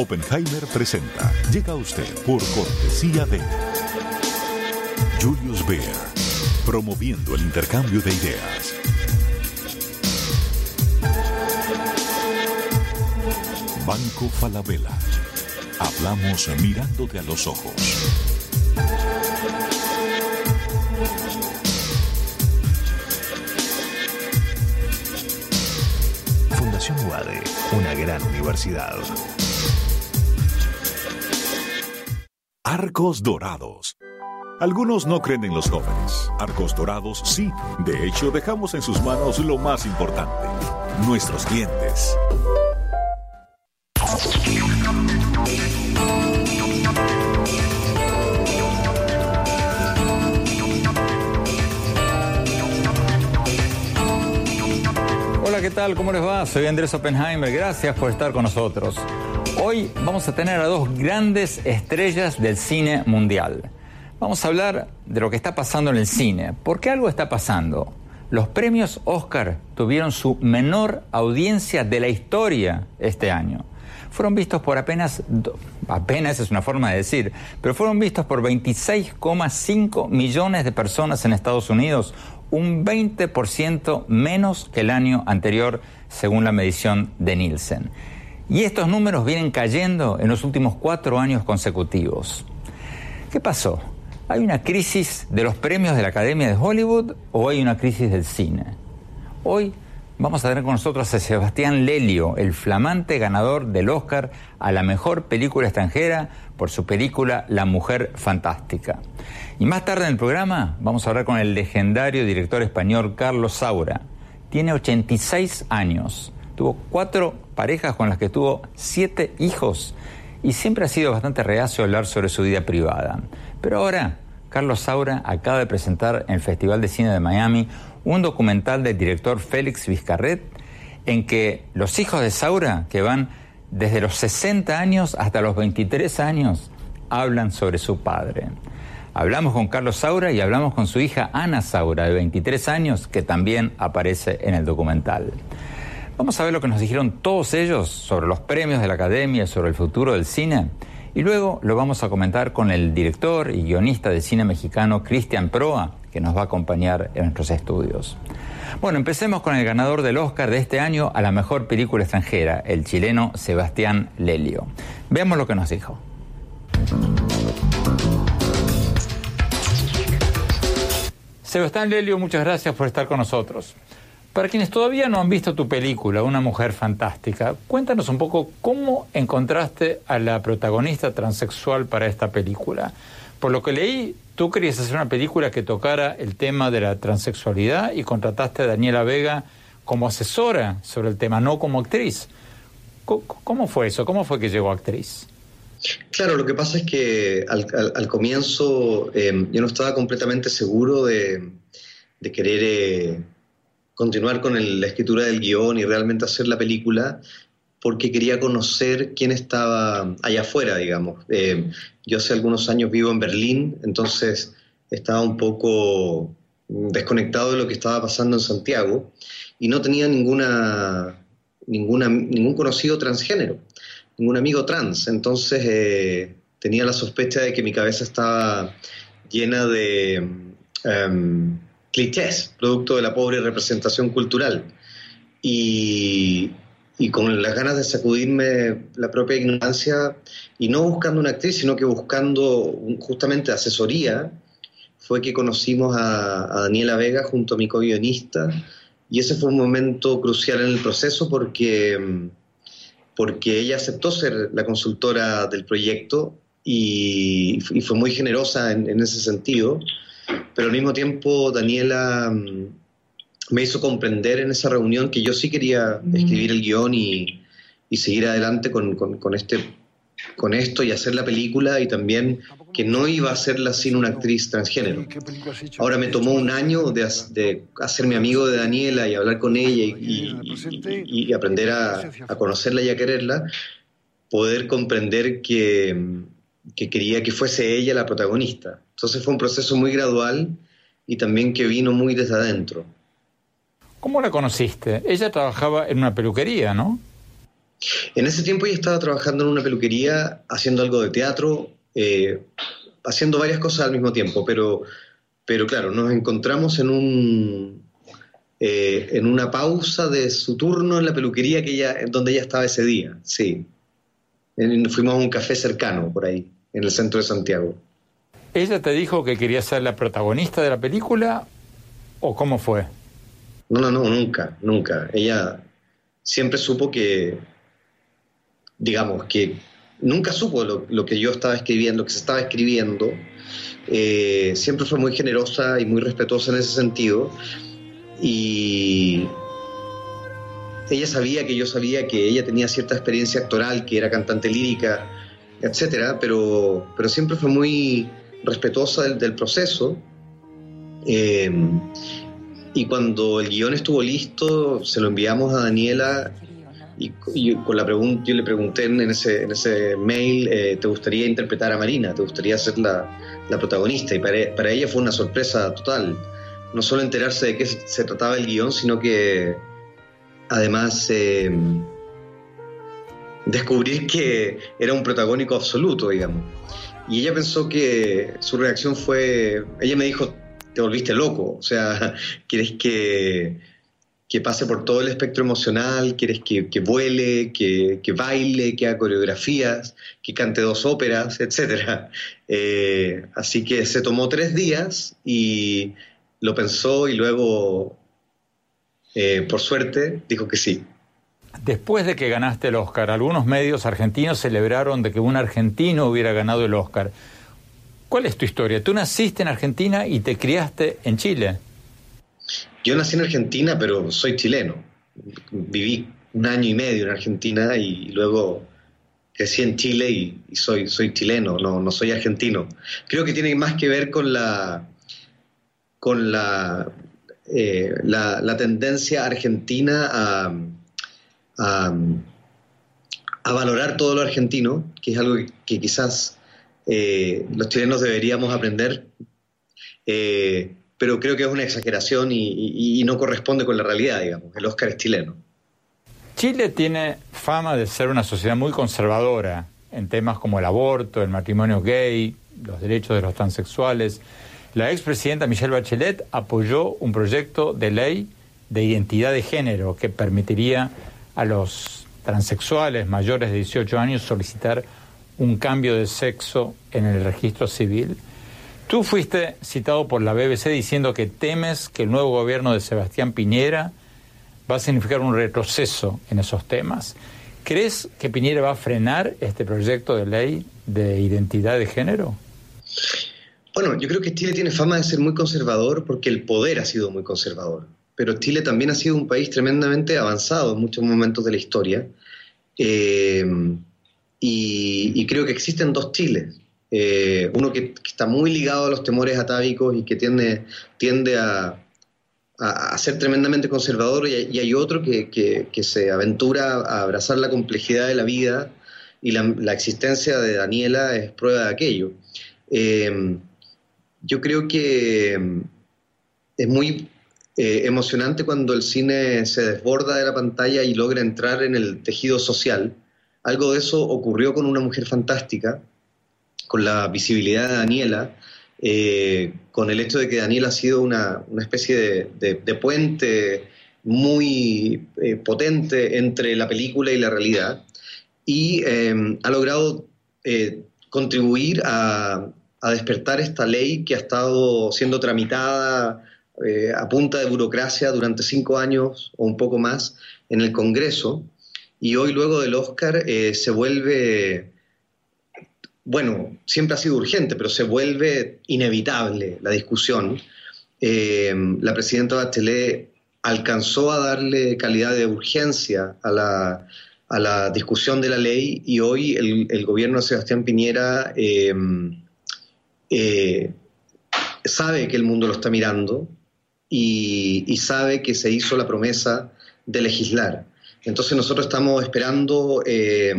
Oppenheimer presenta. Llega usted por cortesía de Julius Beer, promoviendo el intercambio de ideas. Banco Falabella. Hablamos mirándote a los ojos. Fundación UADE, una gran universidad. Arcos Dorados. Algunos no creen en los jóvenes. Arcos Dorados sí. De hecho, dejamos en sus manos lo más importante, nuestros clientes. Hola, ¿qué tal? ¿Cómo les va? Soy Andrés Oppenheimer. Gracias por estar con nosotros. Hoy vamos a tener a dos grandes estrellas del cine mundial. Vamos a hablar de lo que está pasando en el cine. ¿Por qué algo está pasando? Los premios Oscar tuvieron su menor audiencia de la historia este año. Fueron vistos por apenas, apenas es una forma de decir, pero fueron vistos por 26,5 millones de personas en Estados Unidos, un 20% menos que el año anterior, según la medición de Nielsen. Y estos números vienen cayendo en los últimos cuatro años consecutivos. ¿Qué pasó? ¿Hay una crisis de los premios de la Academia de Hollywood o hay una crisis del cine? Hoy vamos a tener con nosotros a Sebastián Lelio, el flamante ganador del Oscar a la mejor película extranjera por su película La Mujer Fantástica. Y más tarde en el programa vamos a hablar con el legendario director español Carlos Saura. Tiene 86 años, tuvo cuatro parejas con las que tuvo siete hijos y siempre ha sido bastante reacio hablar sobre su vida privada. Pero ahora, Carlos Saura acaba de presentar en el Festival de Cine de Miami un documental del director Félix Vizcarret en que los hijos de Saura, que van desde los 60 años hasta los 23 años, hablan sobre su padre. Hablamos con Carlos Saura y hablamos con su hija Ana Saura, de 23 años, que también aparece en el documental. Vamos a ver lo que nos dijeron todos ellos sobre los premios de la Academia, sobre el futuro del cine. Y luego lo vamos a comentar con el director y guionista de cine mexicano Cristian Proa, que nos va a acompañar en nuestros estudios. Bueno, empecemos con el ganador del Oscar de este año a la mejor película extranjera, el chileno Sebastián Lelio. Veamos lo que nos dijo. Sebastián Lelio, muchas gracias por estar con nosotros. Para quienes todavía no han visto tu película, Una mujer fantástica, cuéntanos un poco cómo encontraste a la protagonista transexual para esta película. Por lo que leí, tú querías hacer una película que tocara el tema de la transexualidad y contrataste a Daniela Vega como asesora sobre el tema, no como actriz. ¿Cómo fue eso? ¿Cómo fue que llegó actriz? Claro, lo que pasa es que al, comienzo eh, yo no estaba completamente seguro de, querer eh, continuar con la escritura del guion y realmente hacer la película porque quería conocer quién estaba allá afuera, digamos. Eh, yo hace algunos años vivo en Berlín, entonces estaba un poco desconectado de lo que estaba pasando en Santiago y no tenía ninguna, ningún conocido transgénero ningún amigo trans, entonces eh, tenía la sospecha de que mi cabeza estaba llena de um, clichés, producto de la pobre representación cultural. Y, y, con las ganas de sacudirme la propia ignorancia, y no buscando una actriz, sino que buscando justamente asesoría, fue que conocimos a, Daniela Vega junto a mi co-guionista, y ese fue un momento crucial en el proceso porque porque ella aceptó ser la consultora del proyecto y, fue muy generosa en, ese sentido, pero al mismo tiempo Daniela mm, me hizo comprender en esa reunión que yo sí quería escribir el guion y, y seguir adelante con, este, con esto y hacer la película y también que no iba a hacerla sin una actriz transgénero. Ahora me tomó un año de, de hacerme amigo de Daniela y hablar con ella y, aprender a, a, conocerla y a quererla, poder comprender que, que quería que fuese ella la protagonista. Entonces fue un proceso muy gradual y también que vino muy desde adentro. ¿Cómo la conociste? Ella trabajaba en una peluquería, ¿no? En ese tiempo ella estaba trabajando en una peluquería, haciendo algo de teatro, eh, haciendo varias cosas al mismo tiempo, pero, pero claro, nos encontramos en un eh, en una pausa de su turno en la peluquería que ella, donde ella estaba ese día, sí. Fuimos a un café cercano por ahí, en el centro de Santiago. ¿Ella te dijo que quería ser la protagonista de la película o cómo fue? No, no, no, nunca, nunca. Ella siempre supo que, digamos, que nunca supo lo, que yo estaba escribiendo, lo que se estaba escribiendo. Eh, siempre fue muy generosa y muy respetuosa en ese sentido. Y ella sabía que yo sabía que ella tenía cierta experiencia actoral, que era cantante lírica, etcétera, pero, pero siempre fue muy respetuosa del, proceso. Eh, y cuando el guion estuvo listo, se lo enviamos a Daniela y, con la pregunta, yo le pregunté en ese, en ese mail, eh, ¿te gustaría interpretar a Marina? ¿Te gustaría ser la, la protagonista? Y para, para, ella fue una sorpresa total. No solo enterarse de qué se trataba el guion, sino que además eh, descubrir que era un protagónico absoluto, digamos. Y ella pensó que su reacción fue, ella me dijo, te volviste loco, o sea, quieres que, que pase por todo el espectro emocional, quieres que, que vuele, que, que, baile, que haga coreografías, que cante dos óperas, etc. Eh, así que se tomó tres días y lo pensó y luego, eh, por suerte, dijo que sí. Después de que ganaste el Oscar, algunos medios argentinos celebraron de que un argentino hubiera ganado el Oscar. ¿Cuál es tu historia? Tú naciste en Argentina y te criaste en Chile. Yo nací en Argentina, pero soy chileno. Viví un año y medio en Argentina y luego crecí en Chile y, soy, soy chileno, no, no soy argentino. Creo que tiene más que ver con la con la, eh, la, tendencia argentina a, a, valorar todo lo argentino, que es algo que quizás eh, los chilenos deberíamos aprender, eh, pero creo que es una exageración y, no corresponde con la realidad, digamos. El Oscar es chileno. Chile tiene fama de ser una sociedad muy conservadora en temas como el aborto, el matrimonio gay, los derechos de los transexuales. La expresidenta Michelle Bachelet apoyó un proyecto de ley de identidad de género que permitiría a los transexuales mayores de 18 años solicitar un cambio de sexo en el registro civil. Tú fuiste citado por la BBC diciendo que temes que el nuevo gobierno de Sebastián Piñera va a significar un retroceso en esos temas. ¿Crees que Piñera va a frenar este proyecto de ley de identidad de género? Bueno, yo creo que Chile tiene fama de ser muy conservador porque el poder ha sido muy conservador, pero Chile también ha sido un país tremendamente avanzado en muchos momentos de la historia. Eh, y, creo que existen dos Chiles. Eh, uno que, está muy ligado a los temores atávicos y que tiende, tiende a, ser tremendamente conservador, y, hay otro que, se aventura a abrazar la complejidad de la vida, y la, existencia de Daniela es prueba de aquello. Eh, yo creo que es muy eh, emocionante cuando el cine se desborda de la pantalla y logra entrar en el tejido social. Algo de eso ocurrió con una mujer fantástica, con la visibilidad de Daniela, eh, con el hecho de que Daniela ha sido una, especie de, puente muy eh, potente entre la película y la realidad, y eh, ha logrado contribuir a, a, despertar esta ley que ha estado siendo tramitada a punta de burocracia durante cinco años o un poco más en el Congreso y hoy luego del Oscar eh, se vuelve, bueno, siempre ha sido urgente, pero se vuelve inevitable la discusión. Eh, la presidenta Bachelet alcanzó a darle calidad de urgencia a la, a la discusión de la ley y hoy el, gobierno de Sebastián Piñera eh, eh, sabe que el mundo lo está mirando y, sabe que se hizo la promesa de legislar. Entonces nosotros estamos esperando eh,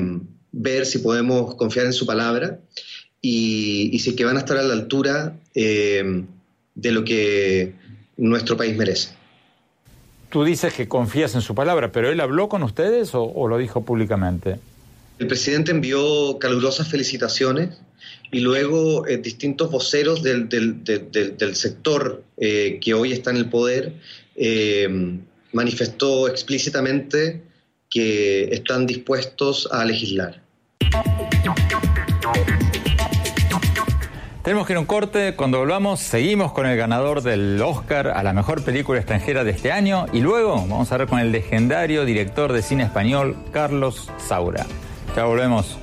ver si podemos confiar en su palabra y, si que van a estar a la altura de lo que nuestro país merece. Tú dices que confías en su palabra, pero ¿él habló con ustedes o, lo dijo públicamente? El presidente envió calurosas felicitaciones y luego eh, distintos voceros del, sector eh, que hoy está en el poder eh, manifestó explícitamente que están dispuestos a legislar. Tenemos que ir a un corte. Cuando volvamos, seguimos con el ganador del Oscar a la mejor película extranjera de este año. Y luego vamos a ver con el legendario director de cine español, Carlos Saura. Ya volvemos.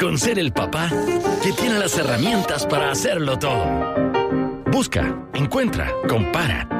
con ser el papá que tiene las herramientas para hacerlo todo. Busca, encuentra, compara.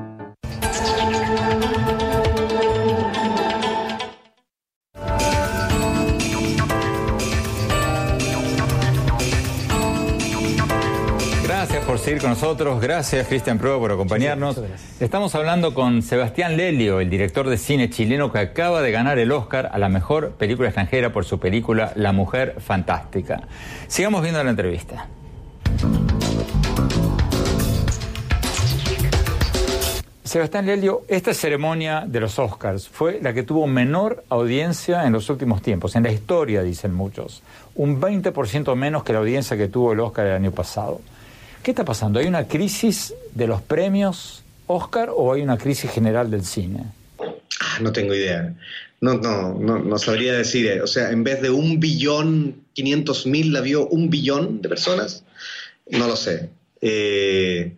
Seguir con nosotros. Gracias, Cristian Prueba, por acompañarnos. Estamos hablando con Sebastián Lelio, el director de cine chileno que acaba de ganar el Oscar a la mejor película extranjera por su película La Mujer Fantástica. Sigamos viendo la entrevista. Sebastián Lelio, esta ceremonia de los Oscars fue la que tuvo menor audiencia en los últimos tiempos, en la historia, dicen muchos. Un 20% menos que la audiencia que tuvo el Oscar el año pasado. ¿Qué está pasando? ¿Hay una crisis de los premios Oscar o hay una crisis general del cine? Ah, no tengo idea. No, no, no, no sabría decir. Eh. O sea, en vez de un billón, 500 mil la vio un billón de personas. No lo sé. Eh,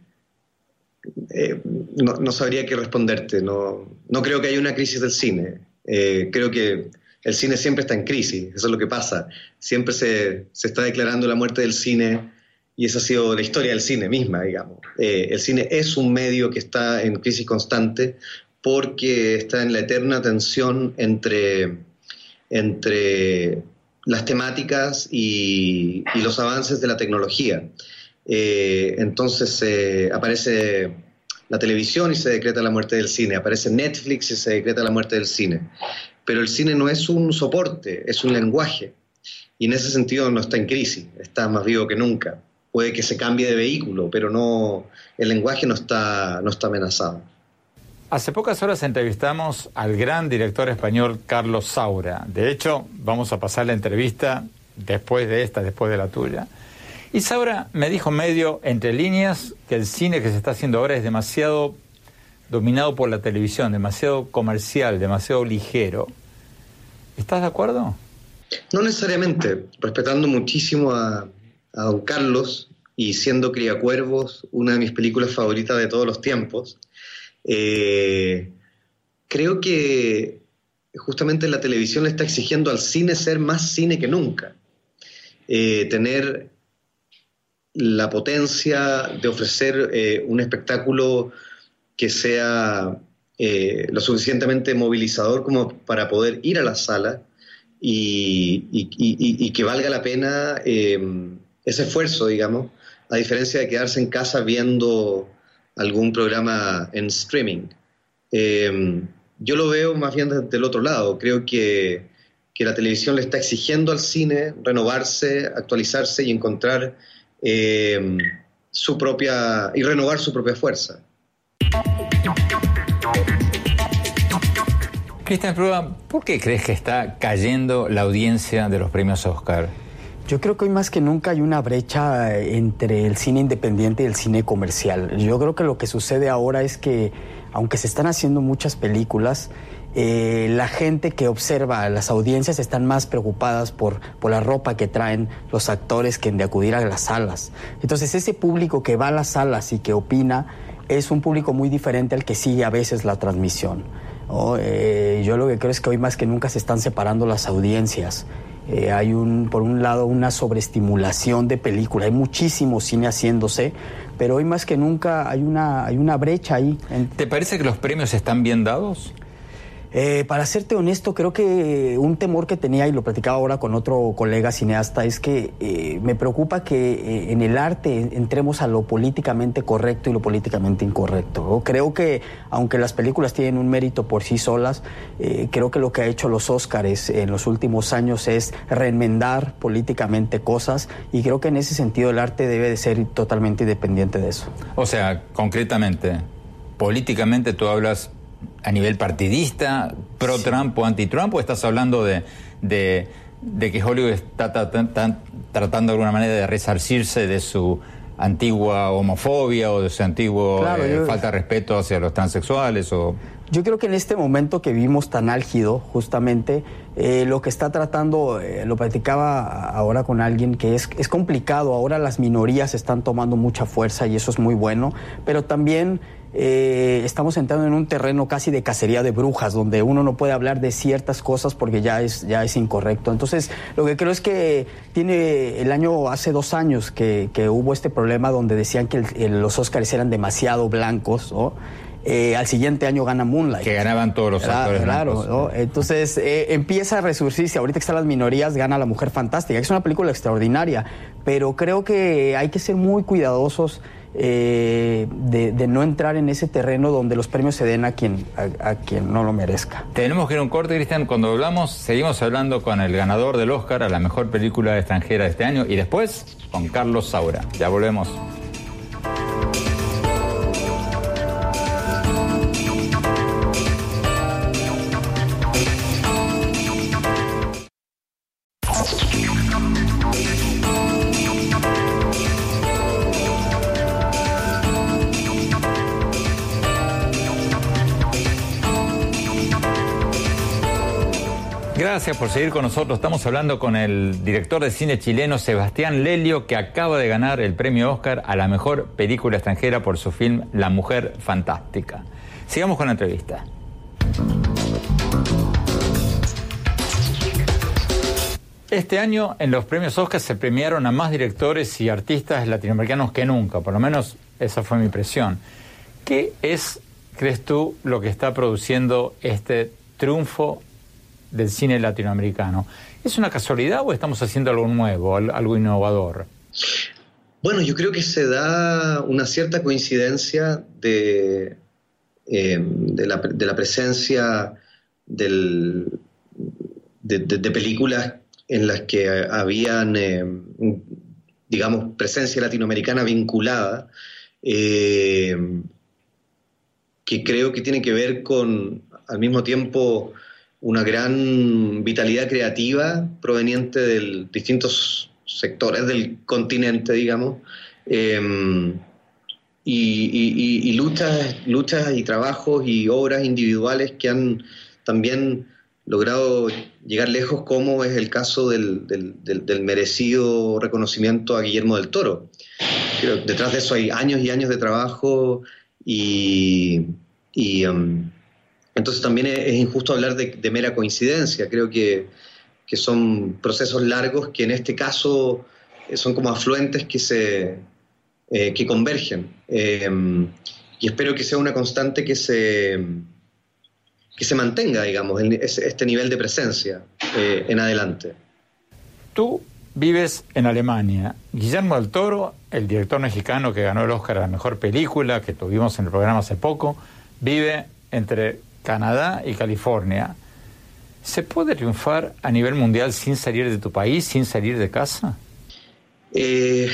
eh, no, sabría qué responderte. No, no creo que haya una crisis del cine. creo que el cine siempre está en crisis. Eso es lo que pasa. Siempre se, se está declarando la muerte del cine y esa ha sido la historia del cine misma, digamos. Eh, el cine es un medio que está en crisis constante porque está en la eterna tensión entre, entre las temáticas y, los avances de la tecnología. Eh, entonces eh, aparece la televisión y se decreta la muerte del cine, aparece Netflix y se decreta la muerte del cine. Pero el cine no es un soporte, es un lenguaje. Y en ese sentido no está en crisis, está más vivo que nunca puede que se cambie de vehículo, pero no, el lenguaje no está, no está amenazado. Hace pocas horas entrevistamos al gran director español Carlos Saura. De hecho, vamos a pasar la entrevista después de esta, después de la tuya. Y Saura me dijo medio, entre líneas, que el cine que se está haciendo ahora es demasiado dominado por la televisión, demasiado comercial, demasiado ligero. ¿Estás de acuerdo? No necesariamente, respetando muchísimo a, a Don Carlos y siendo Criacuervos una de mis películas favoritas de todos los tiempos, eh, creo que justamente la televisión le está exigiendo al cine ser más cine que nunca. Eh, tener la potencia de ofrecer eh, un espectáculo que sea lo suficientemente movilizador como para poder ir a la sala y, que valga la pena ese esfuerzo, digamos, a diferencia de quedarse en casa viendo algún programa en streaming. Em, yo lo veo más bien desde el otro lado. Creo que, la televisión le está exigiendo al cine renovarse, actualizarse y encontrar em, su propia. y renovar su propia fuerza. Cristian Prueba, ¿por qué crees que está cayendo la audiencia de los premios Oscar? Yo creo que hoy más que nunca hay una brecha eh, entre el cine independiente y el cine comercial. Yo creo que lo que sucede ahora es que, aunque se están haciendo muchas películas, eh, la gente que observa, las audiencias están más preocupadas por, por la ropa que traen los actores que de acudir a las salas. Entonces ese público que va a las salas y que opina es un público muy diferente al que sigue a veces la transmisión. Eh, yo lo que creo es que hoy más que nunca se están separando las audiencias. Eh, hay un, por un lado una sobreestimulación de película, hay muchísimo cine haciéndose, pero hoy más que nunca hay una, hay una brecha ahí. ¿Te parece que los premios están bien dados? Eh, para serte honesto, creo que un temor que tenía, y lo platicaba ahora con otro colega cineasta, es que eh, me preocupa que eh, en el arte entremos a lo políticamente correcto y lo políticamente incorrecto. Creo que, aunque las películas tienen un mérito por sí solas, creo que lo que ha hecho los Óscares en los últimos años es reenmendar políticamente cosas, y creo que en ese sentido el arte debe de ser totalmente independiente de eso. O sea, concretamente, políticamente tú hablas a nivel partidista, pro-Trump o anti-Trump, o estás hablando de, de, que Hollywood está, tratando de alguna manera de resarcirse de su antigua homofobia o de su antigua eh, falta de respeto hacia los transexuales o yo creo que en este momento que vivimos tan álgido, justamente, eh, lo que está tratando, eh, lo platicaba ahora con alguien, que es, es complicado, ahora las minorías están tomando mucha fuerza y eso es muy bueno, pero también eh, estamos entrando en un terreno casi de cacería de brujas, donde uno no puede hablar de ciertas cosas porque ya es, ya es incorrecto. Entonces, lo que creo es que tiene el año, hace dos años que, hubo este problema donde decían que los Óscares eran demasiado blancos, eh, al siguiente año gana Moonlight. Que ganaban todos los actores. Claro, entonces eh, empieza a resurgirse. Ahorita que están las minorías, gana La Mujer Fantástica, que es una película extraordinaria, pero creo que hay que ser muy cuidadosos eh, de, no entrar en ese terreno donde los premios se den a quien, a, quien no lo merezca. Tenemos que ir a un corte, Cristian. Cuando hablamos, seguimos hablando con el ganador del Oscar a la mejor película extranjera de este año y después con Carlos Saura. Ya volvemos. Gracias por seguir con nosotros. Estamos hablando con el director de cine chileno Sebastián Lelio, que acaba de ganar el premio Oscar a la mejor película extranjera por su film La Mujer Fantástica. Sigamos con la entrevista. Este año en los premios Oscar se premiaron a más directores y artistas latinoamericanos que nunca, por lo menos esa fue mi impresión. ¿Qué es, crees tú, lo que está produciendo este triunfo del cine latinoamericano. ¿Es una casualidad o estamos haciendo algo nuevo, algo innovador? Bueno, yo creo que se da una cierta coincidencia de, eh, de, la, presencia de, películas en las que habían, eh, digamos, presencia latinoamericana vinculada, eh, que creo que tiene que ver con, al mismo tiempo, una gran vitalidad creativa proveniente de distintos sectores del continente, digamos, em, y, luchas, luchas y trabajos y obras individuales que han también logrado llegar lejos, como es el caso del, merecido reconocimiento a Guillermo del Toro. detrás de eso hay años y años de trabajo y, em, entonces también es, injusto hablar de, mera coincidencia. Creo que, son procesos largos que en este caso eh, son como afluentes que se eh, que convergen. Em, y espero que sea una constante que se que se mantenga, digamos, este nivel de presencia eh, en adelante. Tú vives en Alemania. Guillermo del Toro, el director mexicano que ganó el Oscar a la mejor película, que tuvimos en el programa hace poco, vive entre Canadá y California. ¿Se puede triunfar a nivel mundial sin salir de tu país, sin salir de casa? Eh,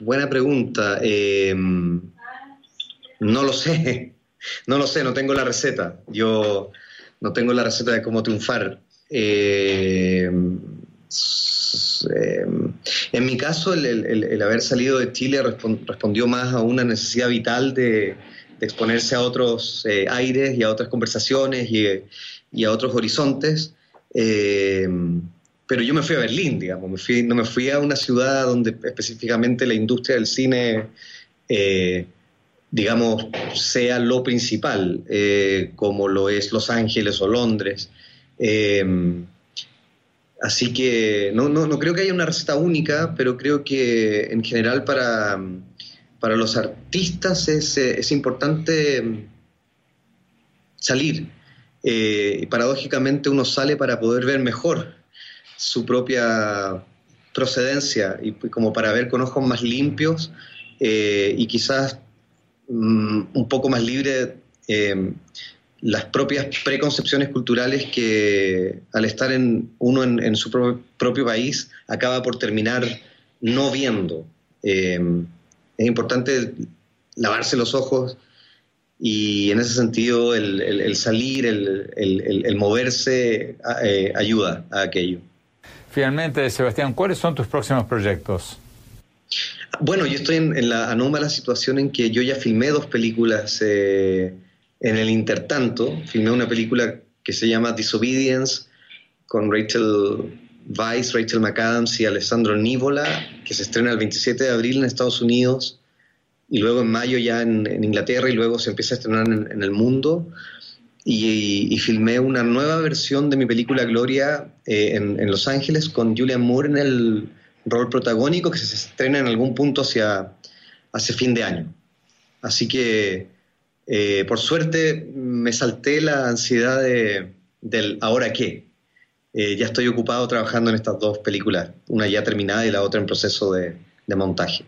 buena pregunta. Eh, no lo sé. No lo sé, no tengo la receta. Yo no tengo la receta de cómo triunfar. Eh, en mi caso, el, haber salido de Chile respondió más a una necesidad vital de, exponerse a otros eh, aires y a otras conversaciones y, a otros horizontes. Eh, pero yo me fui a Berlín, digamos, no me fui a una ciudad donde específicamente la industria del cine, eh, digamos, sea lo principal, como lo es Los Ángeles o Londres. así que no, no, no creo que haya una receta única, pero creo que en general para para los artistas es, eh, importante mm, salir. Eh, paradójicamente uno sale para poder ver mejor su propia procedencia y como para ver con ojos más limpios eh, y quizás mm, un poco más libre las propias preconcepciones culturales que al estar en uno en, su propio país acaba por terminar no viendo es importante lavarse los ojos y en ese sentido el, salir, el, moverse eh, ayuda a aquello. Finalmente, Sebastián, ¿cuáles son tus próximos proyectos? Bueno, yo estoy en, la anómala situación en que yo ya filmé dos películas eh, en el intertanto. Filmé una película que se llama Disobedience con Rachel Vice, Rachel McAdams y Alessandro Nívola, que se estrena el 27 de abril en Estados Unidos y luego en mayo ya en, Inglaterra y luego se empieza a estrenar en, el mundo. Y, filmé una nueva versión de mi película Gloria eh, en, Los Ángeles con Julian Moore en el rol protagónico que se estrena en algún punto hacia, hacia fin de año. Así que, eh, por suerte, me salté la ansiedad de, del ahora qué. Eh, ya estoy ocupado trabajando en estas dos películas, una ya terminada y la otra en proceso de, montaje.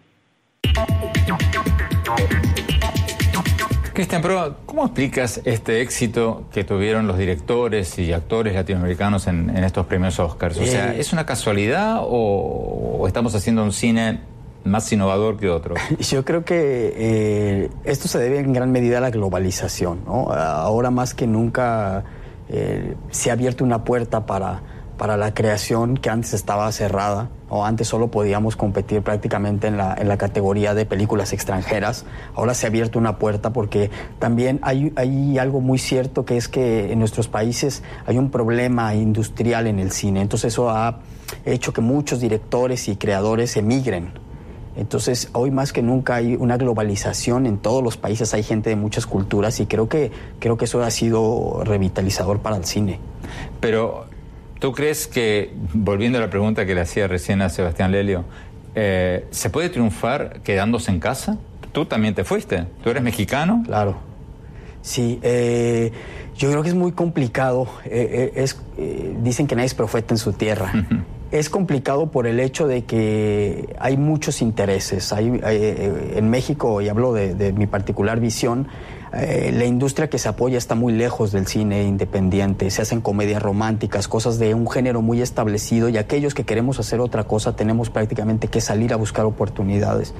Cristian, pero ¿cómo explicas este éxito que tuvieron los directores y actores latinoamericanos en, estos premios Oscars? O sea, eh, ¿es una casualidad o, estamos haciendo un cine más innovador que otro? Yo creo que eh, esto se debe en gran medida a la globalización. Ahora más que nunca eh, se ha abierto una puerta para, para la creación que antes estaba cerrada o antes solo podíamos competir prácticamente en la, en la categoría de películas extranjeras. Ahora se ha abierto una puerta porque también hay, hay algo muy cierto que es que en nuestros países hay un problema industrial en el cine. Entonces eso ha hecho que muchos directores y creadores emigren entonces, hoy más que nunca hay una globalización en todos los países, hay gente de muchas culturas y creo que, creo que eso ha sido revitalizador para el cine. Pero, ¿tú crees que, volviendo a la pregunta que le hacía recién a Sebastián Lelio, eh, ¿se puede triunfar quedándose en casa? Tú también te fuiste, tú eres mexicano. Claro. Sí, eh, yo creo que es muy complicado. Eh, es, dicen que nadie es profeta en su tierra. Es complicado por el hecho de que hay muchos intereses. Hay, eh, en México, y hablo de, mi particular visión, eh, la industria que se apoya está muy lejos del cine independiente. Se hacen comedias románticas, cosas de un género muy establecido y aquellos que queremos hacer otra cosa tenemos prácticamente que salir a buscar oportunidades.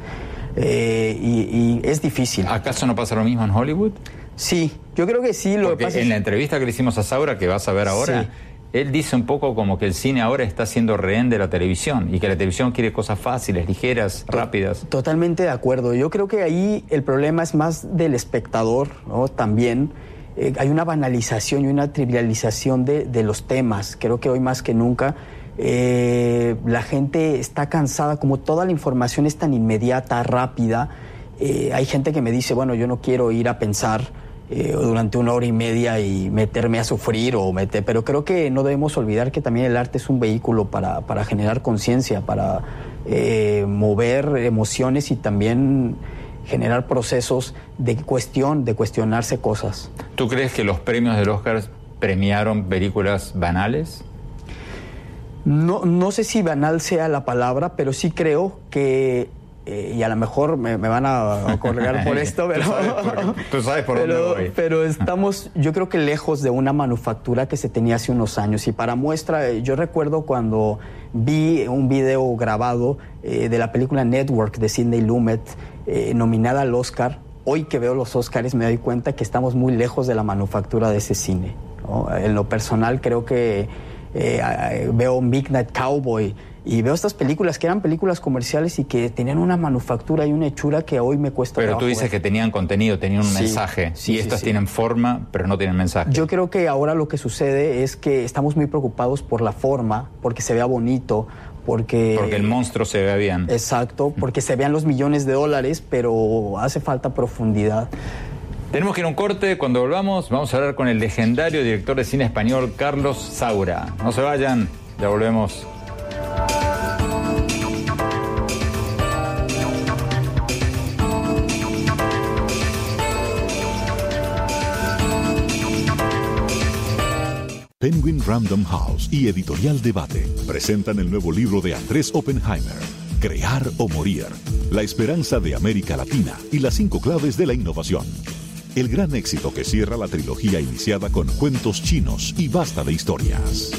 Eh, y, es difícil. ¿Acaso no pasa lo mismo en Hollywood? Sí, yo creo que sí. Lo en la entrevista que le hicimos a Saura, que vas a ver ahora, él dice un poco como que el cine ahora está siendo rehén de la televisión y que la televisión quiere cosas fáciles, ligeras, rápidas. Totalmente de acuerdo. Yo creo que ahí el problema es más del espectador, ¿no? También eh, hay una banalización y una trivialización de, los temas. Creo que hoy más que nunca eh, la gente está cansada, como toda la información es tan inmediata, rápida. Eh, hay gente que me dice, bueno, yo no quiero ir a pensar eh, durante una hora y media y meterme a sufrir o meter, pero creo que no debemos olvidar que también el arte es un vehículo para, para generar conciencia, para eh, mover emociones y también generar procesos de cuestión, de cuestionarse cosas. ¿Tú crees que los premios del Oscar premiaron películas banales? No, no sé si banal sea la palabra, pero sí creo que y a lo mejor me, van a colgar por esto, pero, tú sabes por, dónde voy. pero estamos, yo creo que lejos de una manufactura que se tenía hace unos años. Y para muestra, eh, yo recuerdo cuando vi un video grabado eh, de la película Network de Sidney Lumet, nominada al Oscar. Hoy que veo los Oscars me doy cuenta que estamos muy lejos de la manufactura de ese cine. En lo personal creo que veo Midnight Cowboy y veo estas películas que eran películas comerciales y que tenían una manufactura y una hechura que hoy me cuesta Pero tú dices que tenían contenido, tenían un mensaje. y estas tienen forma, pero no tienen mensaje. Yo creo que ahora lo que sucede es que estamos muy preocupados por la forma, porque se vea bonito, porque... Porque el monstruo se vea bien. Exacto, porque se vean los millones de dólares, pero hace falta profundidad. Tenemos que ir a un corte. Cuando volvamos, vamos a hablar con el legendario director de cine español, Carlos Saura. No se vayan, ya volvemos. Penguin Random House y Editorial Debate presentan el nuevo libro de Andrés Oppenheimer, Crear o Morir, la esperanza de América Latina y las cinco claves de la innovación. El gran éxito que cierra la trilogía iniciada con cuentos chinos y basta de historias.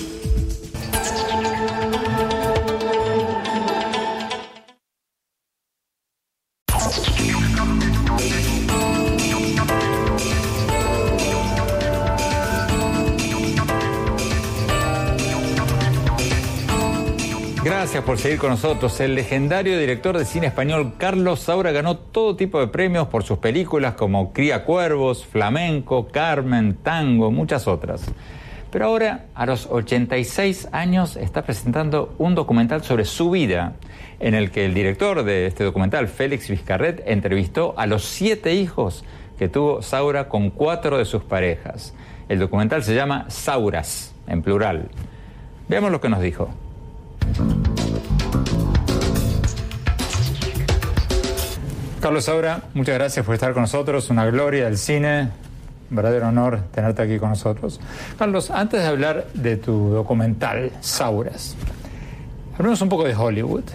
Gracias por seguir con nosotros. El legendario director de cine español Carlos Saura ganó todo tipo de premios por sus películas como Cría Cuervos, Flamenco, Carmen, Tango, muchas otras. Pero ahora, a los 86 años, está presentando un documental sobre su vida, en el que el director de este documental, Félix Vizcarret, entrevistó a los siete hijos que tuvo Saura con cuatro de sus parejas. El documental se llama Sauras, en plural. Veamos lo que nos dijo. Carlos Saura, muchas gracias por estar con nosotros. Una gloria del cine. Un verdadero honor tenerte aquí con nosotros. Carlos, antes de hablar de tu documental, Sauras, hablemos un poco de Hollywood.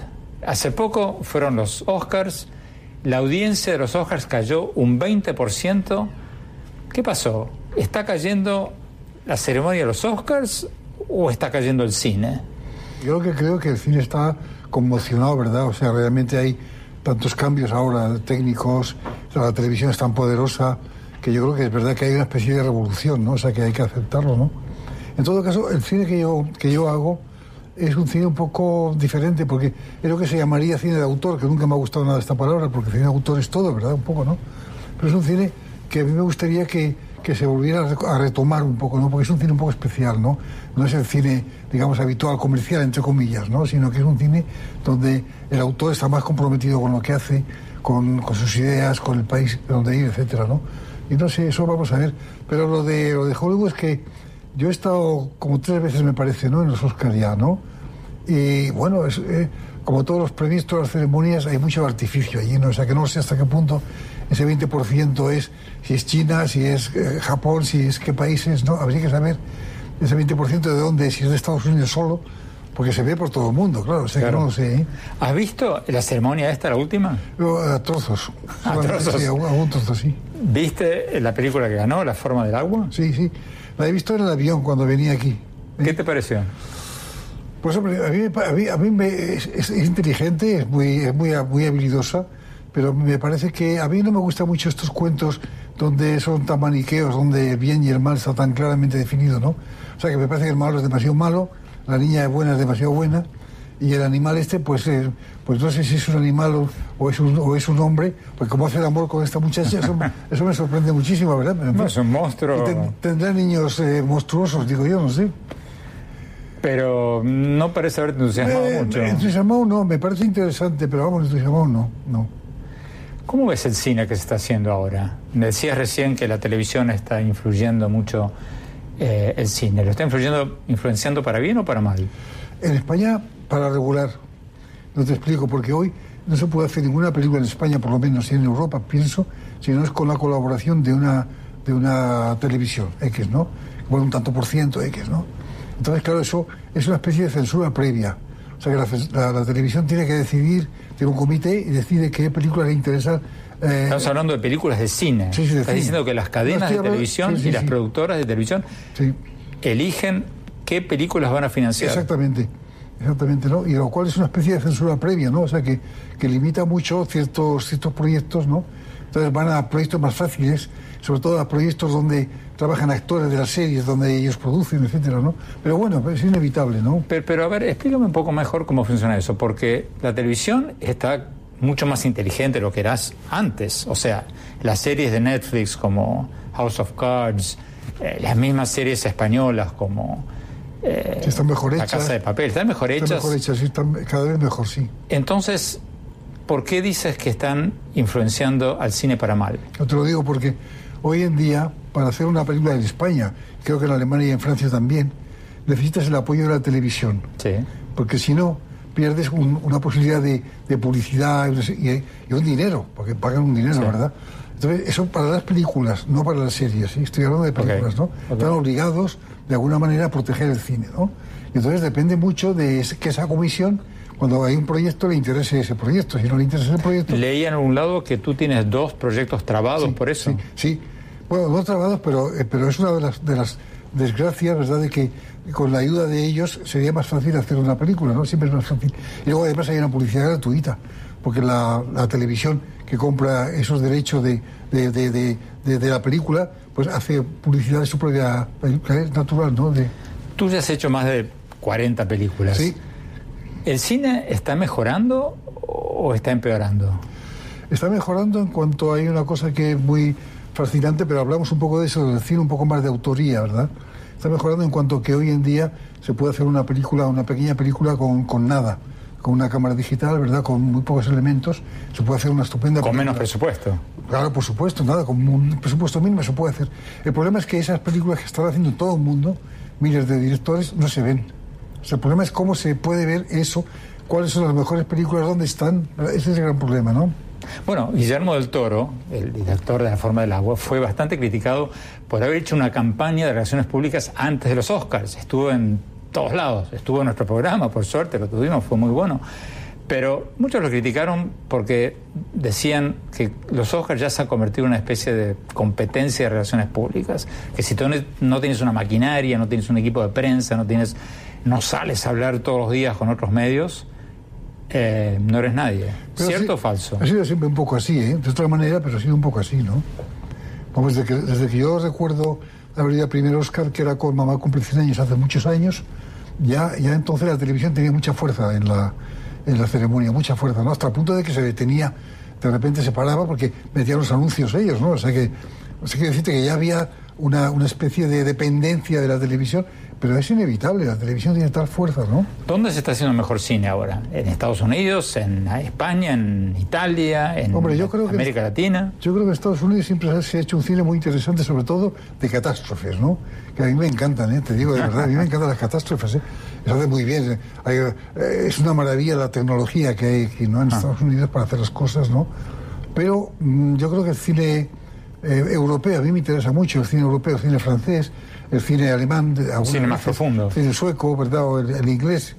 Hace poco fueron los Oscars. La audiencia de los Oscars cayó un 20%. ¿Qué pasó? ¿Está cayendo la ceremonia de los Oscars o está cayendo el cine? Yo que creo que el cine está conmocionado, ¿verdad? O sea, realmente hay tantos cambios ahora técnicos, la televisión es tan poderosa que yo creo que es verdad que hay una especie de revolución, ¿no? O sea, que hay que aceptarlo, ¿no? En todo caso, el cine que yo, que yo hago es un cine un poco diferente, porque es lo que se llamaría cine de autor, que nunca me ha gustado nada esta palabra, porque cine de autor es todo, ¿verdad? Un poco, ¿no? Pero es un cine que a mí me gustaría que, que se volviera a retomar un poco, ¿no? Porque es un cine un poco especial, ¿no? No es el cine, digamos, habitual, comercial, entre comillas, ¿no? Sino que es un cine donde el autor está más comprometido con lo que hace, con, con sus ideas, con el país donde ir, etcétera, ¿no? Y no sé, eso vamos a ver. Pero lo de, lo de Hollywood es que yo he estado como tres veces, me parece, ¿no? En los Oscars ya, ¿no? Y bueno, es, eh, como todos los previstos, las ceremonias, hay mucho artificio allí, ¿no? O sea, que no sé hasta qué punto ese 20% es si es China, si es eh, Japón, si es qué países, ¿no? Habría que saber ese 20% de dónde, si es de Estados Unidos solo, porque se ve por todo el mundo, claro, o sea que no lo sé. ¿eh? ¿Has visto la ceremonia esta, la última? a trozos. A trozos. Sí, a, un trozo, sí. ¿Viste la película que ganó, La forma del agua? Sí, sí. La he visto en el avión cuando venía aquí. ¿Qué te pareció? Pues hombre, a mí, a mí, me, es, es, inteligente, es muy, es muy, muy habilidosa pero me parece que a mí no me gustan mucho estos cuentos donde son tan maniqueos, donde el bien y el mal está tan claramente definido, ¿no? O sea, que me parece que el malo es demasiado malo, la niña es buena es demasiado buena, y el animal este, pues, eh, pues no sé si es un animal o, es, un, o es un hombre, pues como hace el amor con esta muchacha, eso, eso me sorprende muchísimo, ¿verdad? no, es un monstruo. tendrá niños eh, monstruosos, digo yo, no sé. Pero no parece haber entusiasmado eh, mucho. Entusiasmado no, me parece interesante, pero vamos, entusiasmado no, no. ¿Cómo ves el cine que se está haciendo ahora? Decías recién que la televisión está influyendo mucho eh, el cine. ¿Lo está influyendo, influenciando para bien o para mal? En España, para regular. No te explico, porque hoy no se puede hacer ninguna película en España, por lo menos en Europa, pienso, si no es con la colaboración de una, de una televisión X, ¿no? Bueno, un tanto por ciento X, ¿no? Entonces, claro, eso es una especie de censura previa. O sea que la, la televisión tiene que decidir tiene un comité y decide qué películas le interesan. Eh, Estamos hablando de películas de cine. Sí, sí, de Estás diciendo que las cadenas de televisión y las productoras de televisión eligen qué películas van a financiar. Exactamente. Exactamente, ¿no? Y lo cual es una especie de censura previa, ¿no? O sea, que, que limita mucho ciertos, ciertos proyectos, ¿no? Entonces van a proyectos más fáciles sobre todo a proyectos donde trabajan actores de las series, donde ellos producen, etcétera, ¿no? Pero bueno, es inevitable, ¿no? Pero, pero a ver, explícame un poco mejor cómo funciona eso, porque la televisión está mucho más inteligente de lo que eras antes. O sea, las series de Netflix como House of Cards, eh, las mismas series españolas como eh, están mejor hechas. La Casa de Papel, están mejor hechas. Están mejor hechas, sí, están cada vez mejor, sí. Entonces, ¿por qué dices que están influenciando al cine para mal? Yo te lo digo porque hoy en día, para hacer una película en España, creo que en Alemania y en Francia también, necesitas el apoyo de la televisión. Sí. Porque si no, pierdes una posibilidad de, publicidad y, un dinero, porque pagan un dinero, ¿verdad? Entonces, eso para las películas, no para las series, ¿sí? estoy hablando de películas, ¿no? Están obligados, de alguna manera, a proteger el cine, ¿no? Y entonces depende mucho de que esa comisión, cuando hay un proyecto, le interese ese proyecto. Si no le interesa ese proyecto... Leí en un lado que tú tienes dos proyectos trabados por eso. Sí, sí. Bueno, no trabados, pero, eh, pero es una de las, de las desgracias, ¿verdad?, de que con la ayuda de ellos sería más fácil hacer una película, ¿no? Siempre es más fácil. Y luego además hay una publicidad gratuita, porque la, televisión que compra esos derechos de, de, la película, pues hace publicidad de su propia película, es natural, ¿no? Tú ya has hecho más de 40 películas. Sí. ¿El cine está mejorando o está empeorando? Está mejorando en cuanto hay una cosa que es muy fascinante, pero hablamos un poco de eso, del cine un poco más de autoría, ¿verdad? Está mejorando en cuanto que hoy en día se puede hacer una película, una pequeña película con, con nada, con una cámara digital, ¿verdad? Con muy pocos elementos, se puede hacer una estupenda Con menos presupuesto. Claro, por supuesto, nada, con un presupuesto mínimo se puede hacer. El problema es que esas películas que están haciendo todo el mundo, miles de directores, no se ven. O sea, el problema es cómo se puede ver eso, cuáles son las mejores películas, dónde están. Ese es el gran problema, ¿no? Bueno, Guillermo del Toro, el director de La Forma del Agua, fue bastante criticado por haber hecho una campaña de relaciones públicas antes de los Oscars. Estuvo en todos lados, estuvo en nuestro programa, por suerte lo tuvimos, fue muy bueno. Pero muchos lo criticaron porque decían que los Oscars ya se han convertido en una especie de competencia de relaciones públicas, que si tú no tienes una maquinaria, no tienes un equipo de prensa, no tienes no sales a hablar todos los días con otros medios, eh, no eres nadie. ¿Cierto o falso? Ha sido siempre un poco así, ¿eh? de otra manera, pero ha sido un poco así, ¿no? Vamos, desde que, desde que yo recuerdo haber ido al primer Oscar, que era con Mamá cumple 100 años, hace muchos años, ya, ya entonces la televisión tenía mucha fuerza en la, en la ceremonia, mucha fuerza, ¿no? Hasta el punto de que se detenía, de repente se paraba porque metían los anuncios ellos, ¿no? O sea que, o sea que decirte que ya había una, una especie de dependencia de la televisión pero es inevitable, la televisión tiene tal fuerza, ¿no? ¿Dónde se está haciendo mejor cine ahora? ¿En Estados Unidos, en España, en Italia, en América Latina? Yo creo que en Estados Unidos siempre se ha hecho un cine muy interesante, sobre todo de catástrofes, ¿no? Que a mí me encantan, ¿eh? Te digo de verdad, a mí me encantan las catástrofes, ¿eh? Se hace muy bien. Eh, es una maravilla la tecnología que hay aquí, ¿no? En ah. Estados Unidos para hacer las cosas, ¿no? Pero mm, yo creo que el cine eh, europeo a mí me interesa mucho, el cine europeo, el cine francés, el cine alemán, el cine más profundo, el cine sueco, ¿verdad? O el, inglés,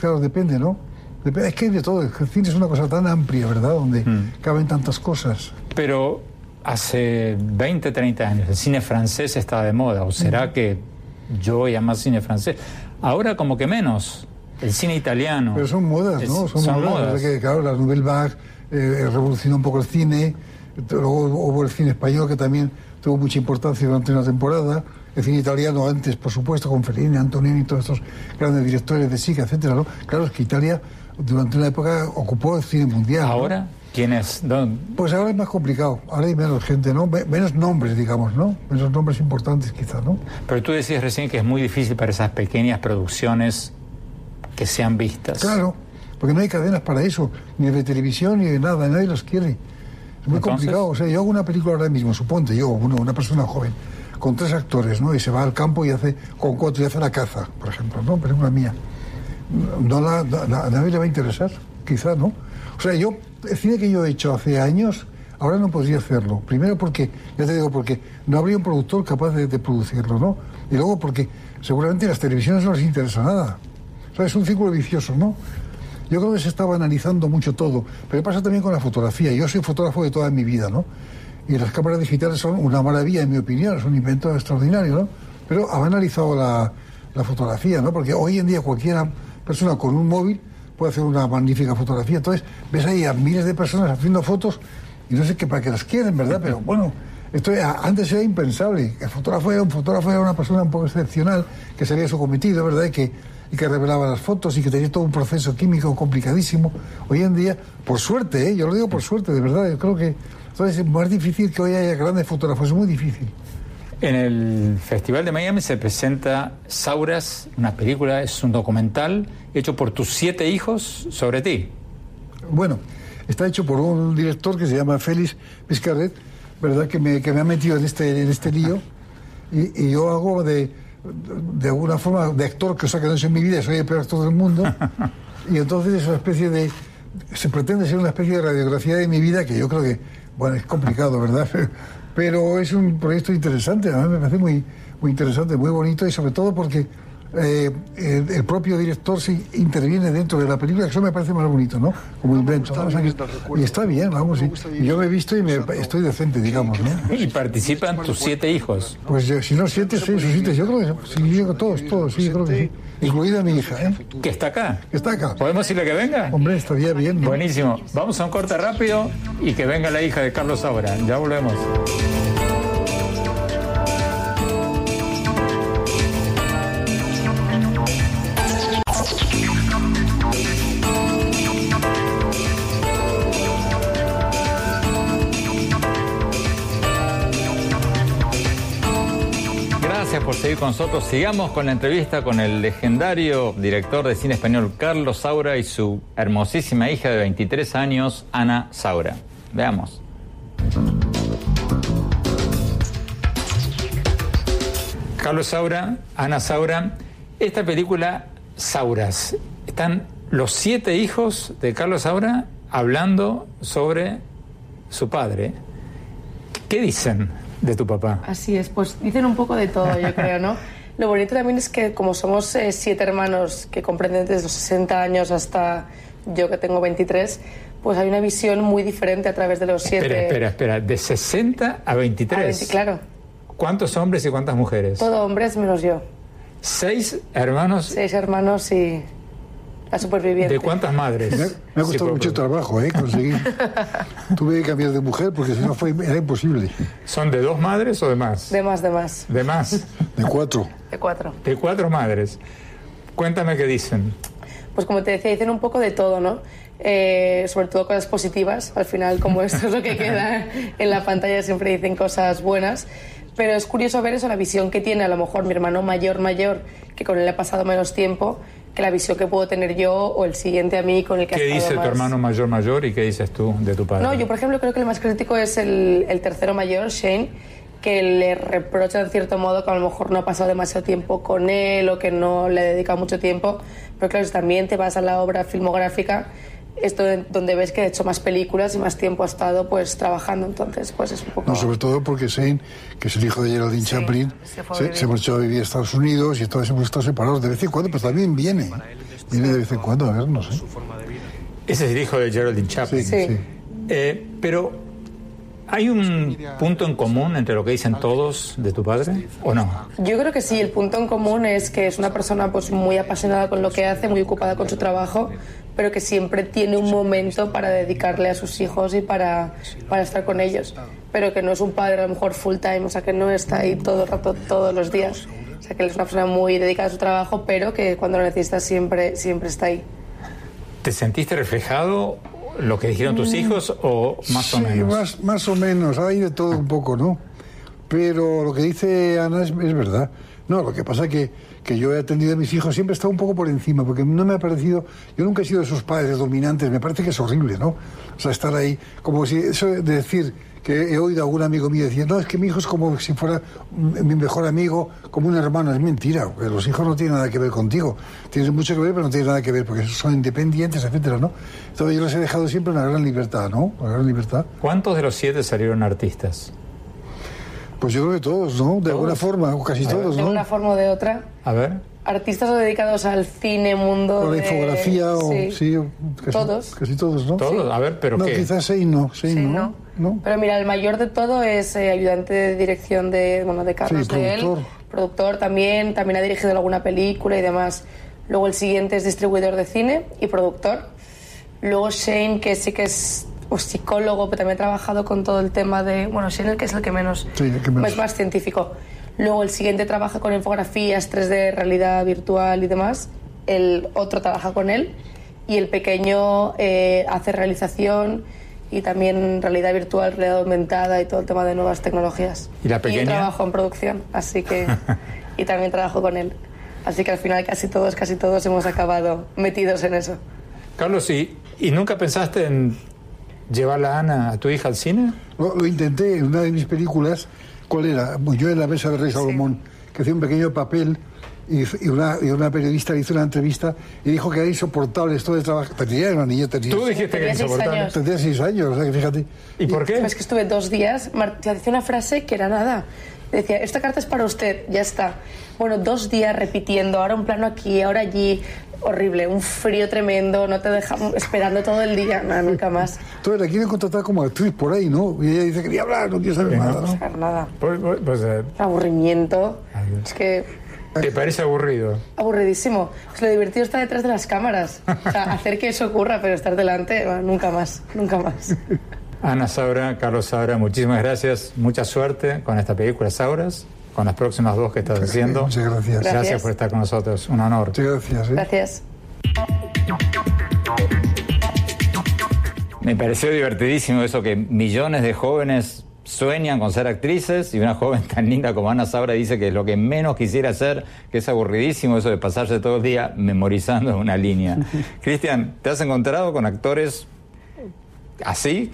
claro, depende, ¿no? es que hay de todo, el cine es una cosa tan amplia, ¿verdad? Donde hmm. caben tantas cosas. Pero hace 20, 30 años el cine francés estaba de moda, ¿o será que yo veía más cine francés? Ahora como que menos. El cine italiano. Pero son modas, ¿no? Son, modas. Que, claro, la Nouvelle Vague eh, revolucionó un poco el cine. Luego hubo el cine español que también tuvo mucha importancia durante una temporada el cine italiano antes, por supuesto, con Fellini, Antonini y todos estos grandes directores de Sica, etcétera, ¿no? Claro, es que Italia durante una época ocupó el cine mundial. ¿Ahora? ¿Quién es? Pues ahora es más complicado, ahora hay menos gente, ¿no? Menos nombres, digamos, ¿no? Menos nombres importantes quizás, ¿no? Pero tú decías recién que es muy difícil para esas pequeñas producciones que sean vistas. Claro, porque no hay cadenas para eso, ni de televisión ni de nada, nadie los quiere. Es muy complicado. O sea, yo hago una película ahora mismo, suponte, yo, una persona joven, con tres actores, ¿no? Y se va al campo y hace, con cuatro y hace la caza, por ejemplo, ¿no? Película mía. No la, a nadie le va a interesar, quizá, ¿no? O sea, yo, el cine que yo he hecho hace años, ahora no podría hacerlo. Primero porque, ya te digo, porque no habría un productor capaz de, producirlo, ¿no? Y luego porque seguramente las televisiones no les interesa nada. O sea, es un círculo vicioso, ¿no? Yo creo que se estaba analizando mucho todo, pero pasa también con la fotografía. Yo soy fotógrafo de toda mi vida, ¿no? Y las cámaras digitales son una maravilla, en mi opinión, es un invento extraordinario, ¿no? Pero ha analizado la, la fotografía, ¿no? Porque hoy en día cualquier persona con un móvil puede hacer una magnífica fotografía. Entonces, ves ahí a miles de personas haciendo fotos y no sé qué para qué las quieren, ¿verdad? Pero bueno, Esto era- antes era impensable. El fotógrafo era un fotógrafo era una persona un poco excepcional que sabía su cometido, ¿verdad? Y que, y que revelaba las fotos y que tenía todo un proceso químico complicadísimo. Hoy en día, por suerte, ¿eh? yo lo digo por suerte, de verdad, yo creo que entonces, es más difícil que hoy haya grandes fotógrafos, es muy difícil. En el Festival de Miami se presenta Sauras, una película, es un documental hecho por tus siete hijos sobre ti. Bueno, está hecho por un director que se llama Félix Vizcarret, ¿verdad? Que me, que me ha metido en este, en este lío. Y, y yo hago de, de alguna forma de actor, sea que no es en mi vida, soy el peor actor del mundo. Y entonces es una especie de. Se pretende ser una especie de radiografía de mi vida que yo creo que, bueno, es complicado, ¿verdad? Pero es un proyecto interesante, a mí me parece muy, muy interesante, muy bonito y sobre todo porque eh, el, el propio director se interviene dentro de la película, que eso me parece más bonito, ¿no? Como invento. y está bien, vamos, y, y yo me he visto y me, estoy decente, digamos, ¿no? Y participan tus siete hijos. Pues yo, si no siete, seis o siete, yo creo que sí, yo todos, todos, sí, yo creo que sí. Incluida mi hija, ¿eh? Que está acá. Que está acá. ¿Podemos decirle que venga? Hombre, estaría bien, ¿no? Buenísimo. Vamos a un corte rápido y que venga la hija de Carlos Saura. Ya volvemos. Con nosotros. Sigamos con la entrevista con el legendario director de cine español Carlos Saura y su hermosísima hija de 23 años, Ana Saura. Veamos. Carlos Saura, Ana Saura, esta película Sauras, están los siete hijos de Carlos Saura hablando sobre su padre. ¿Qué dicen de tu papá? Así es, pues dicen un poco de todo, yo creo, ¿no? Lo bonito también es que como somos eh, siete hermanos que comprenden desde los 60 años hasta yo que tengo 23, pues hay una visión muy diferente a través de los siete. Espera, espera, espera. De 60 a 23. A 20, claro, ¿Cuántos hombres y cuántas mujeres? todo hombres menos yo. Seis hermanos. Seis hermanos y la superviviente. ¿De cuántas madres? Me, me ha costado mucho trabajo, ¿eh? Conseguir. Tuve que cambiar de mujer porque si no fue, era imposible. ¿Son de dos madres o de más? De más, de más, De más. De cuatro. de cuatro. De cuatro madres. Cuéntame qué dicen. Pues como te decía, dicen un poco de todo, ¿no? Eh, sobre todo cosas positivas. Al final, como esto es lo que queda en la pantalla, siempre dicen cosas buenas. Pero es curioso ver eso, la visión que tiene a lo mejor mi hermano mayor, mayor, que con él ha pasado menos tiempo, que la visión que puedo tener yo o el siguiente a mí con el que ¿Qué dice tu más. hermano mayor mayor y qué dices tú de tu padre? No, yo por ejemplo creo que el más crítico es el, el tercero mayor, Shane, que le reprocha en cierto modo que a lo mejor no ha pasado demasiado tiempo con él o que no le dedica mucho tiempo. Pero claro, si también te vas a la obra filmográfica, esto en- donde ves que ha hecho más películas y más tiempo ha estado pues trabajando, entonces pues es un poco... No, sobre todo porque Shane, que es el hijo de Geraldine Sí, Chaplin, se se, vivir. se marchó a vivir a Estados Unidos y entonces hemos estado separados de vez en cuando, pero también viene. Viene de vez en cuando a vernos, ¿eh? Ese es el hijo de Geraldine Chaplin. Sí, Sí. sí. Eh, pero, ¿hay un punto en común entre lo que dicen todos de tu padre o no? Yo creo que sí, el punto en común es que es una persona pues muy apasionada con lo que hace, muy ocupada con su trabajo, pero que siempre tiene un momento para dedicarle a sus hijos y para, para estar con ellos. Pero que no es un padre a lo mejor full time, o sea que no está ahí todo el rato, todos los días. O sea que él es una persona muy dedicada a su trabajo, pero que cuando lo necesita siempre, siempre está ahí. ¿Te sentiste reflejado lo que dijeron tus hijos o más o Sí, menos? Más, más o menos, hay de todo un poco, ¿no? Pero lo que dice Ana es, es verdad. No, lo que pasa es que, que yo he atendido a mis hijos, siempre he estado un poco por encima, porque no me ha parecido, yo nunca he sido de esos padres dominantes, me parece que es horrible, ¿no? O sea, estar ahí, como si, eso de decir, que he oído a algún amigo mío decir, no, es que mi hijo es como si fuera mi mejor amigo, como un hermano, es mentira, los hijos no tienen nada que ver contigo, tienen mucho que ver, pero no tienen nada que ver, porque son independientes, etcétera, ¿no? Entonces yo les he dejado siempre una gran libertad, ¿no? Una gran libertad. ¿Cuántos de los siete salieron artistas? Pues yo creo que todos, ¿no? De alguna forma, o casi todos, De ¿no? una forma o de otra, A ver. artistas o dedicados al cine, mundo O la de- infografía, o Sí. sí, o casi, Todos. Casi todos, ¿no? Todos, a ver, pero no, ¿qué? quizás seis no, seis Sí, no. ¿no? ¿no? Pero mira, el mayor de todo es eh, ayudante de dirección de, bueno, de Carlos Sí, de él. productor. Productor también, también ha dirigido alguna película y demás. Luego el siguiente es distribuidor de cine y productor. Luego Shane, que sí que es o psicólogo, pero también he trabajado con todo el tema de, bueno, el que es el que menos, Sí, el que menos. es más científico. Luego el siguiente trabaja con infografías, 3D, realidad virtual y demás. El otro trabaja con él y el pequeño eh, hace realización y también realidad virtual, realidad aumentada y todo el tema de nuevas tecnologías. ¿Y la yo pequeña? trabajo en producción, así que y también trabajo con él. Así que al final casi todos, casi todos hemos acabado metidos en eso. Carlos, ¿y, ¿y nunca pensaste en llevar a Ana, a tu hija, al cine? Lo, lo intenté en una de mis películas. ¿Cuál era? Pues Yo en la mesa del rey Salomón, que hacía un pequeño papel y, y una, y una periodista le hizo una entrevista y dijo que era insoportable esto de trabajar. Tenía una niña, tenía, Tú dijiste que era Tenía seis insoportable. años. tendría seis años, o sea que fíjate. ¿Y por qué? Es que estuve dos días, Mar- te decía una frase que era nada. Decía, esta carta es para usted, ya está. Bueno, dos días repitiendo, ahora un plano aquí, ahora allí. Horrible, un frío tremendo, no te deja esperando todo el día, nada, nunca más. Entonces la quieren contratar como actriz por ahí, ¿no? Y ella dice que quería hablar, no quiere saber nada, O ¿no? sea, nada. Pues, pues, pues, eh, Aburrimiento. Es que ¿Te parece aburrido? aburridísimo. Pues lo divertido está detrás de las cámaras. O sea, hacer que eso ocurra, pero estar delante, bueno, nunca más, nunca más. Ana Saura, Carlos Saura, muchísimas gracias. Mucha suerte con esta película Sauras, con las próximas dos que estás haciendo. Muchas gracias. Gracias, Gracias. por estar con nosotros. Un honor. Muchas gracias. ¿eh? Gracias. Me pareció divertidísimo eso que millones de jóvenes sueñan con ser actrices y una joven tan linda como Ana Sabra dice que lo que menos quisiera hacer, que es aburridísimo eso de pasarse todo el día memorizando una línea. Cristian, ¿te has encontrado con actores así?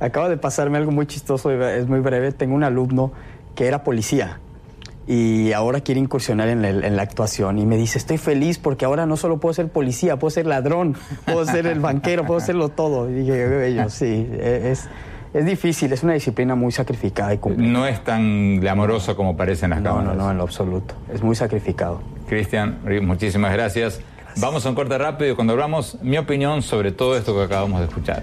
Acaba de pasarme algo muy chistoso, es muy breve. Tengo un alumno que era policía y ahora quiere incursionar en, la actuación y me dice, estoy feliz porque ahora no solo puedo ser policía, puedo ser ladrón, puedo ser el banquero, puedo serlo todo. Y dije, bello, sí, e- es, es difícil, es una disciplina muy sacrificada y complicada. No es tan glamoroso como parece en las No, no, cámaras. no, en lo absoluto. Es muy sacrificado. Cristian, muchísimas gracias. Vamos a un corte rápido y cuando hablamos mi opinión sobre todo esto que acabamos de escuchar.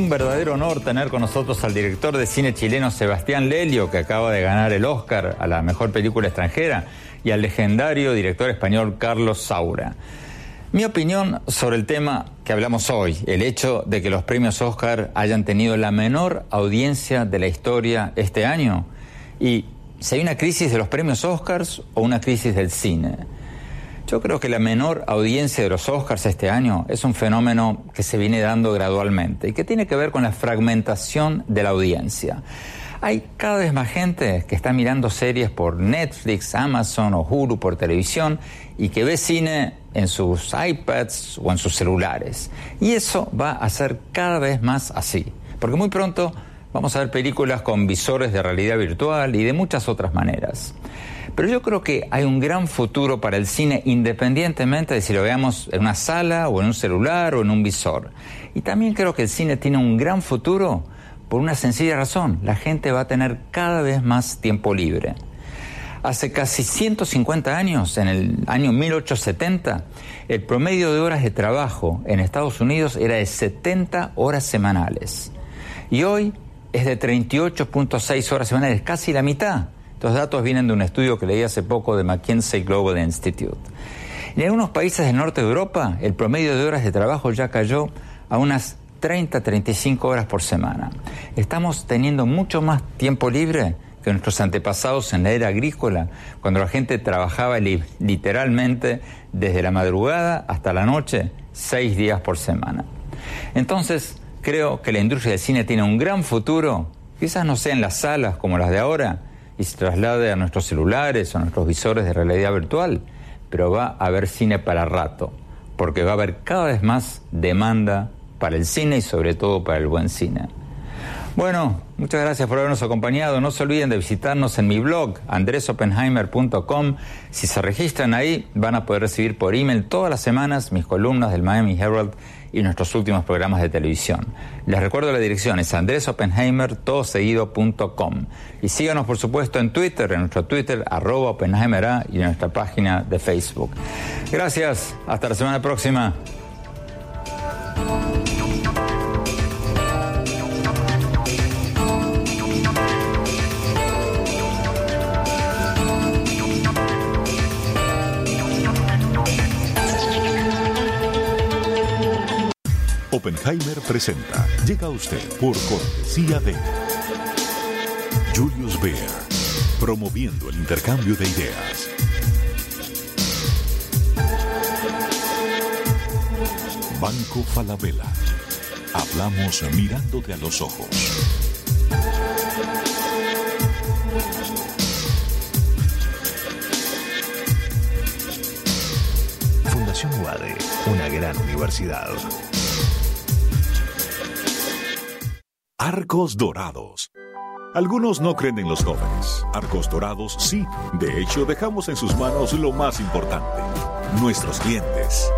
Un verdadero honor tener con nosotros al director de cine chileno Sebastián Lelio, que acaba de ganar el Oscar a la mejor película extranjera, y al legendario director español Carlos Saura. Mi opinión sobre el tema que hablamos hoy, el hecho de que los premios Oscar hayan tenido la menor audiencia de la historia este año, y si hay una crisis de los premios Oscars o una crisis del cine. Yo creo que la menor audiencia de los Oscars este año es un fenómeno que se viene dando gradualmente y que tiene que ver con la fragmentación de la audiencia. Hay cada vez más gente que está mirando series por Netflix, Amazon o Hulu por televisión y que ve cine en sus iPads o en sus celulares. Y eso va a ser cada vez más así, porque muy pronto vamos a ver películas con visores de realidad virtual y de muchas otras maneras. Pero yo creo que hay un gran futuro para el cine independientemente de si lo veamos en una sala o en un celular o en un visor. Y también creo que el cine tiene un gran futuro por una sencilla razón. La gente va a tener cada vez más tiempo libre. Hace casi 150 años, en el año 1870, el promedio de horas de trabajo en Estados Unidos era de 70 horas semanales. Y hoy es de 38.6 horas semanales, casi la mitad. Estos datos vienen de un estudio que leí hace poco de McKinsey Global Institute. En algunos países del norte de Europa, el promedio de horas de trabajo ya cayó a unas 30-35 horas por semana. Estamos teniendo mucho más tiempo libre que nuestros antepasados en la era agrícola, cuando la gente trabajaba li- literalmente desde la madrugada hasta la noche, seis días por semana. Entonces, creo que la industria del cine tiene un gran futuro, quizás no sea en las salas como las de ahora, y se traslade a nuestros celulares a nuestros visores de realidad virtual, pero va a haber cine para rato, porque va a haber cada vez más demanda para el cine y sobre todo para el buen cine. Bueno, muchas gracias por habernos acompañado. No se olviden de visitarnos en mi blog, andresopenheimer.com. Si se registran ahí, van a poder recibir por email todas las semanas mis columnas del Miami Herald y nuestros últimos programas de televisión. Les recuerdo la dirección, es andresopenheimer.com. Y síganos, por supuesto, en Twitter, en nuestro Twitter, arroba Oppenheimer y en nuestra página de Facebook. Gracias, hasta la semana próxima. Oppenheimer presenta. Llega a usted por cortesía de Julius Baer, promoviendo el intercambio de ideas. Banco Falabella. Hablamos mirándote a los ojos. Fundación UADE, una gran universidad. Arcos Dorados. Algunos no creen en los jóvenes. Arcos Dorados sí. De hecho, dejamos en sus manos lo más importante, nuestros clientes.